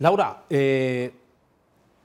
Laura, eh,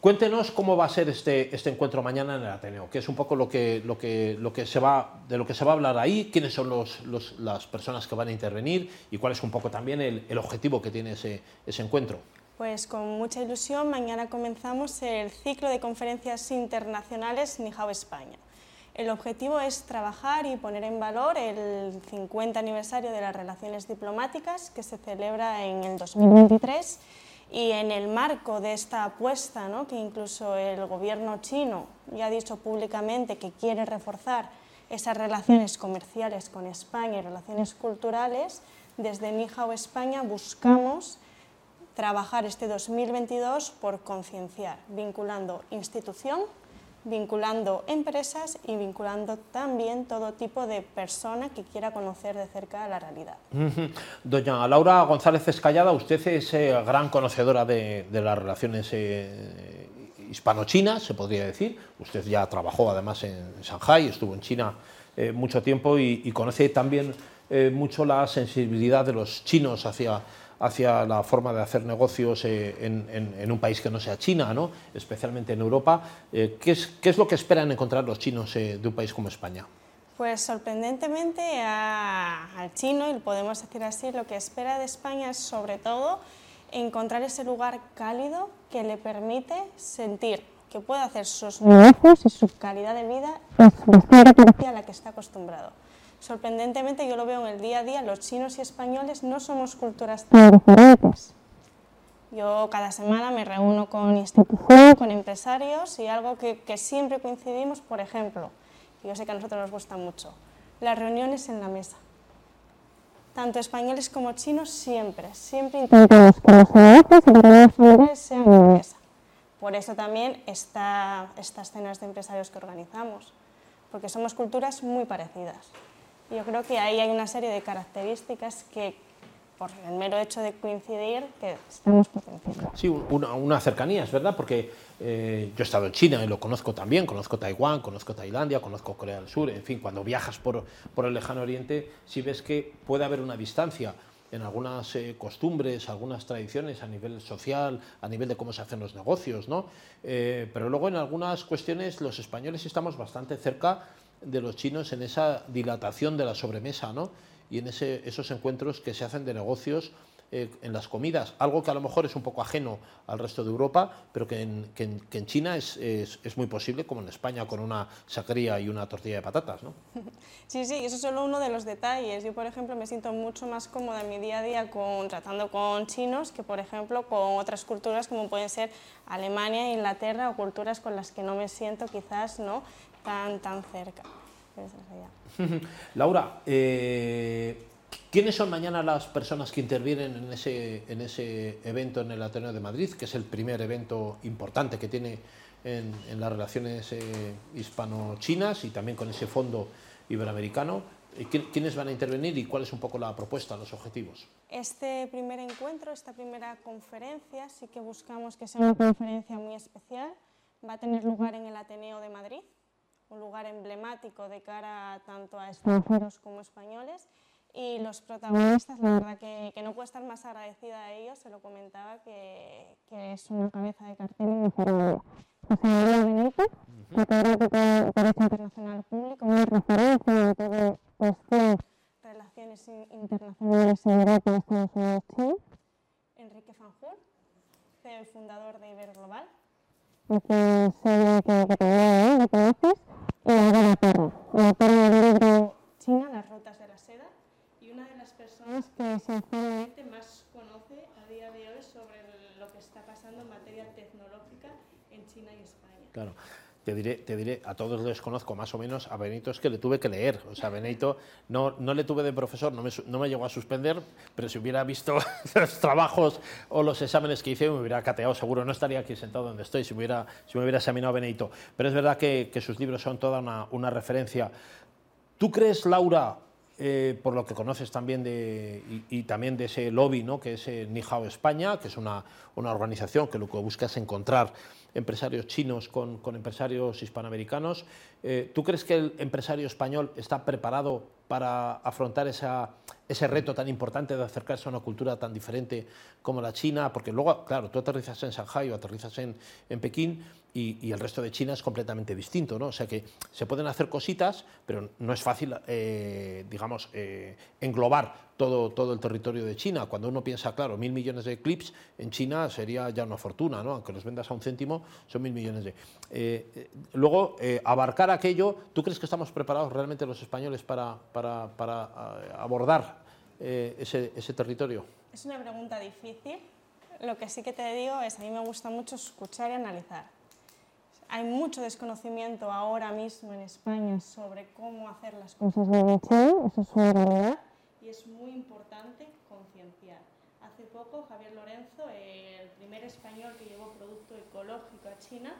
cuéntenos cómo va a ser este, este encuentro mañana en el Ateneo, que es un poco lo que, lo que, lo que se va, de lo que se va a hablar ahí, quiénes son los, las personas que van a intervenir y cuál es un poco también el, el objetivo que tiene ese, ese encuentro. Pues con mucha ilusión, mañana comenzamos el ciclo de conferencias internacionales Nihao España. El objetivo es trabajar y poner en valor el 50 aniversario de las relaciones diplomáticas que se celebra en el 2023 y en el marco de esta apuesta, ¿no? que incluso el gobierno chino ya ha dicho públicamente que quiere reforzar esas relaciones comerciales con España y relaciones culturales, desde Nihao España buscamos trabajar este 2022 por concienciar, vinculando institución, vinculando empresas y vinculando también todo tipo de persona que quiera conocer de cerca la realidad. Doña Laura González Escallada, usted es eh, gran conocedora de, las relaciones eh, hispano-chinas, se podría decir. Usted ya trabajó además en Shanghai, estuvo en China eh, mucho tiempo y, conoce también mucho la sensibilidad de los chinos hacia hacia la forma de hacer negocios eh, en, en, en, un país que no sea China, ¿no? especialmente en Europa. Eh, ¿qué, es, ¿qué, es, lo que esperan encontrar los chinos eh, de un país como España? Pues sorprendentemente a, al chino, y podemos decir así, lo que espera de España es sobre todo encontrar ese lugar cálido que le permite sentir que puede hacer sus negocios y su calidad de vida a la que está acostumbrado sorprendentemente yo lo veo en el día a día, los chinos y españoles no somos culturas tan diferentes. Yo cada semana me reúno con instituciones, con empresarios y algo que, que, siempre coincidimos, por ejemplo, y yo sé que a nosotros nos gusta mucho, las reuniones en la mesa. Tanto españoles como chinos siempre, siempre intentamos que los negocios y reuniones familiares sean en la mesa. Por eso también está, estas cenas de empresarios que organizamos, porque somos culturas muy parecidas. Yo creo que ahí hay una serie de características que, por el mero hecho de coincidir, que estamos potenciando. Sí, una, una cercanía, es verdad, porque eh, yo he estado en China y lo conozco también, conozco Taiwán, conozco Tailandia, conozco Corea del Sur, en fin, cuando viajas por, por el lejano oriente, sí ves que puede haber una distancia en algunas eh, costumbres, algunas tradiciones a nivel social, a nivel de cómo se hacen los negocios, ¿no? Eh, pero luego en algunas cuestiones los españoles estamos bastante cerca de los chinos en esa dilatación de la sobremesa ¿no? y en esos encuentros que se hacen de negocios eh, en las comidas, algo que a lo mejor es un poco ajeno al resto de Europa, pero que en, China es, muy posible, como en España, con una sacría y una tortilla de patatas. ¿no? Sí, sí, eso es solo uno de los detalles. Yo, por ejemplo, me siento mucho más cómoda en mi día a día con, tratando con chinos que, por ejemplo, con otras culturas como pueden ser Alemania, Inglaterra o culturas con las que no me siento quizás ¿no? Tan, tan cerca. Laura, eh, ¿quiénes son mañana las personas que intervienen en ese, en ese evento en el Ateneo de Madrid, que es el primer evento importante que tiene en, en las relaciones eh, hispano-chinas y también con ese fondo iberoamericano? ¿Quiénes van a intervenir y cuál es un poco la propuesta, los objetivos? Este primer encuentro, esta primera conferencia, sí que buscamos que sea una conferencia muy especial. Va a tener lugar en el Ateneo de Madrid, un lugar emblemático de cara tanto a extranjeros como españoles. Y los protagonistas, la verdad que, que no puedo estar más agradecida a ellos, se lo comentaba, que, que es una cabeza de cartel inmejorable. José María Benito, catedrático de Derecho Internacional Público, una referencia en todo cuestión relaciones internacionales en Europa, Estados Unidos, China. Enrique Fanjul, CEO y fundador de Iberglobal. Y que sé que, que también lo conoces autora del libro China, las rutas de la seda, y una de las personas que sinceramente más conoce a día de hoy sobre lo que está pasando en materia tecnológica en China y España. Claro. Te diré, te diré, a todos les conozco más o menos, a Benito es que le tuve que leer, o sea, Benito no, no le tuve de profesor, no me, no me llegó a suspender, pero si hubiera visto los trabajos o los exámenes que hice, me hubiera cateado seguro, no estaría aquí sentado donde estoy si me hubiera, si me hubiera examinado Benito. Pero es verdad que, que sus libros son toda una, una referencia. ¿Tú crees, Laura, eh, por lo que conoces también de, y, también de ese lobby, ¿no? que es eh, Nihao España, que es una, una, organización que lo que busca es encontrar empresarios chinos con, con empresarios hispanoamericanos. Eh, ¿Tú crees que el empresario español está preparado para afrontar esa, ese reto tan importante de acercarse a una cultura tan diferente como la China, porque luego, claro, tú aterrizas en Shanghai o aterrizas en, en Pekín y, el resto de China es completamente distinto, ¿no? O sea que se pueden hacer cositas, pero no es fácil, eh, digamos, eh, englobar todo, todo el territorio de China. Cuando uno piensa, claro, mil millones de clips en China sería ya una fortuna, ¿no? Aunque los vendas a un céntimo, son mil millones de... Eh, luego, abarcar aquello, ¿tú crees que estamos preparados realmente los españoles para, para, para abordar ese, ese territorio? Es una pregunta difícil. Lo que sí que te digo es, a mí me gusta mucho escuchar y analizar hay mucho desconocimiento ahora mismo en España sobre cómo hacer las cosas bien hechas, eso es una realidad, y es muy importante concienciar. Hace poco Javier Lorenzo, el primer español que llevó producto ecológico a China,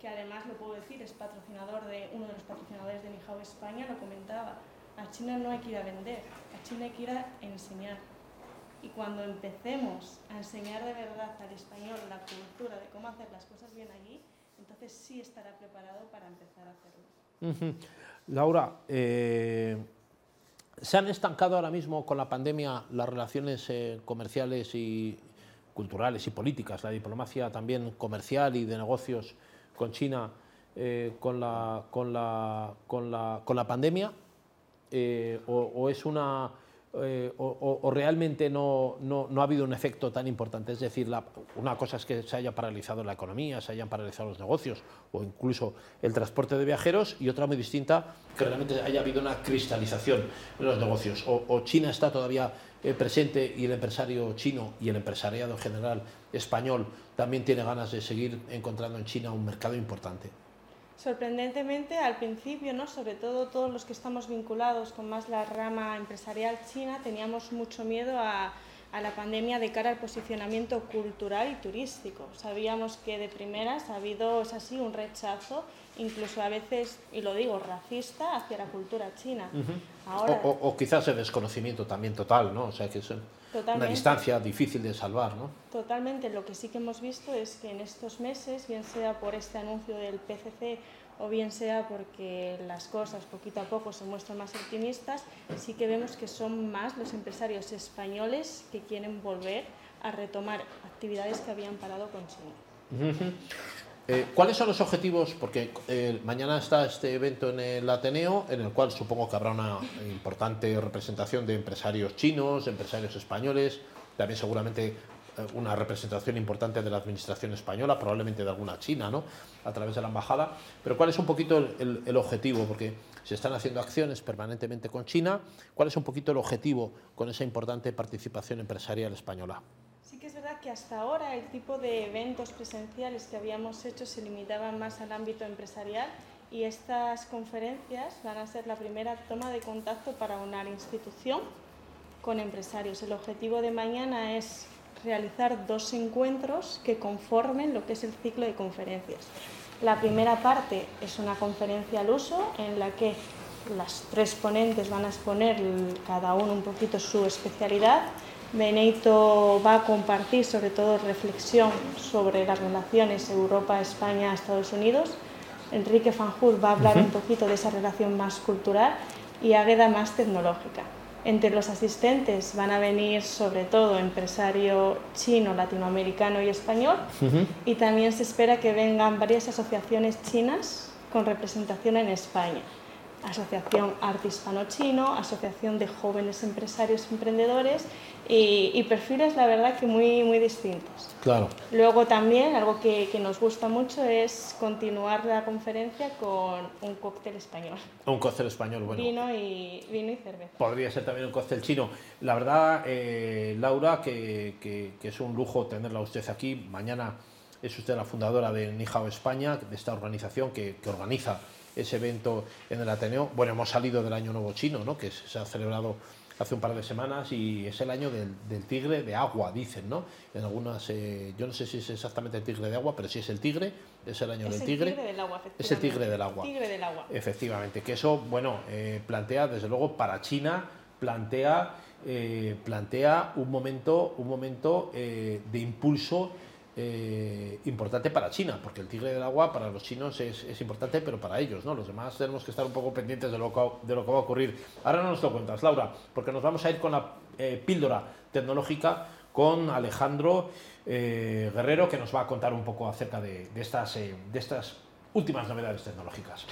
que además lo puedo decir, es patrocinador de uno de los patrocinadores de Nihao España, lo comentaba. A China no hay que ir a vender, a China hay que ir a enseñar. Y cuando empecemos a enseñar de verdad al español la cultura de cómo hacer las cosas bien allí, entonces sí estará preparado para empezar a hacerlo. Laura, eh, ¿se han estancado ahora mismo con la pandemia las relaciones eh, comerciales y culturales y políticas, la diplomacia también comercial y de negocios con China eh, con, la, con, la, con, la, con, la, pandemia? o, es una eh, o, realmente no, no, ha habido un efecto tan importante. Es decir, una cosa es que se haya paralizado la economía, se hayan paralizado los negocios o incluso el transporte de viajeros y otra muy distinta, que realmente haya habido una cristalización en los negocios. O, China está todavía eh, presente y el empresario chino y el empresariado general español también tiene ganas de seguir encontrando en China un mercado importante. Sorprendentemente, al principio, ¿no? sobre todo todos los que estamos vinculados con más la rama empresarial china, teníamos mucho miedo a, a la pandemia de cara al posicionamiento cultural y turístico. Sabíamos que de primeras ha habido, es así, un rechazo, incluso a veces, y lo digo, racista hacia la cultura china. o, quizás el desconocimiento también total, ¿no? O sea, que una distancia difícil de salvar, ¿no? Totalmente. Lo que sí que hemos visto es que en estos meses, bien sea por este anuncio del PCC o bien sea porque las cosas poquito a poco se muestran más optimistas, sí que vemos que son más los empresarios españoles que quieren volver a retomar actividades que habían parado con China. Eh, ¿Cuáles son los objetivos? Porque eh, mañana está este evento en el Ateneo, en el cual supongo que habrá una importante representación de empresarios chinos, empresarios españoles, también seguramente eh, una representación importante de la administración española, probablemente de alguna china, ¿no? a través de la embajada. Pero ¿cuál es un poquito el, el objetivo? Porque se están haciendo acciones permanentemente con China. ¿Cuál es un poquito el objetivo con esa importante participación empresarial española? Es verdad que hasta ahora el tipo de eventos presenciales que habíamos hecho se limitaban más al ámbito empresarial y estas conferencias van a ser la primera toma de contacto para una institución con empresarios. El objetivo de mañana es realizar dos encuentros que conformen lo que es el ciclo de conferencias. La primera parte es una conferencia al uso en la que las tres ponentes van a exponer cada uno un poquito su especialidad Benito va a compartir sobre todo reflexión sobre las relaciones Europa-España, Estados Unidos. Enrique Fanjul va a hablar un poquito de esa relación más cultural y Águeda más tecnológica. Entre los asistentes van a venir sobre todo empresario chino, latinoamericano y español y también se espera que vengan varias asociaciones chinas con representación en España. Asociación Arte Hispano-Chino, Asociación de Jóvenes Empresarios y Emprendedores y, perfiles, la verdad, que muy, muy distintos. Claro. Luego también, algo que, que, nos gusta mucho es continuar la conferencia con un cóctel español. Un cóctel español, bueno. Vino y, vino y cerveza. Podría ser también un cóctel chino. La verdad, eh, Laura, que, que, que es un lujo tenerla usted aquí. Mañana es usted la fundadora de Nihao España, de esta organización que, que organiza ese evento en el Ateneo. Bueno, hemos salido del Año Nuevo Chino, ¿no? que se ha celebrado hace un par de semanas y es el año del, tigre de agua, dicen, ¿no? En algunas, eh, yo no sé si es exactamente el tigre de agua, pero si es el tigre, es el año del tigre. del agua, es el tigre del agua. Tigre del agua. Efectivamente, que eso, bueno, eh, plantea, desde luego, para China, plantea, eh, plantea un momento, un momento de impulso eh, importante para China, porque el tigre del agua para los chinos es, es, importante, pero para ellos, ¿no? Los demás tenemos que estar un poco pendientes de lo que, de lo que va a ocurrir. Ahora no nos lo cuentas, Laura, porque nos vamos a ir con la eh, píldora tecnológica con Alejandro eh, Guerrero, que nos va a contar un poco acerca de, de estas, de estas últimas novedades tecnológicas.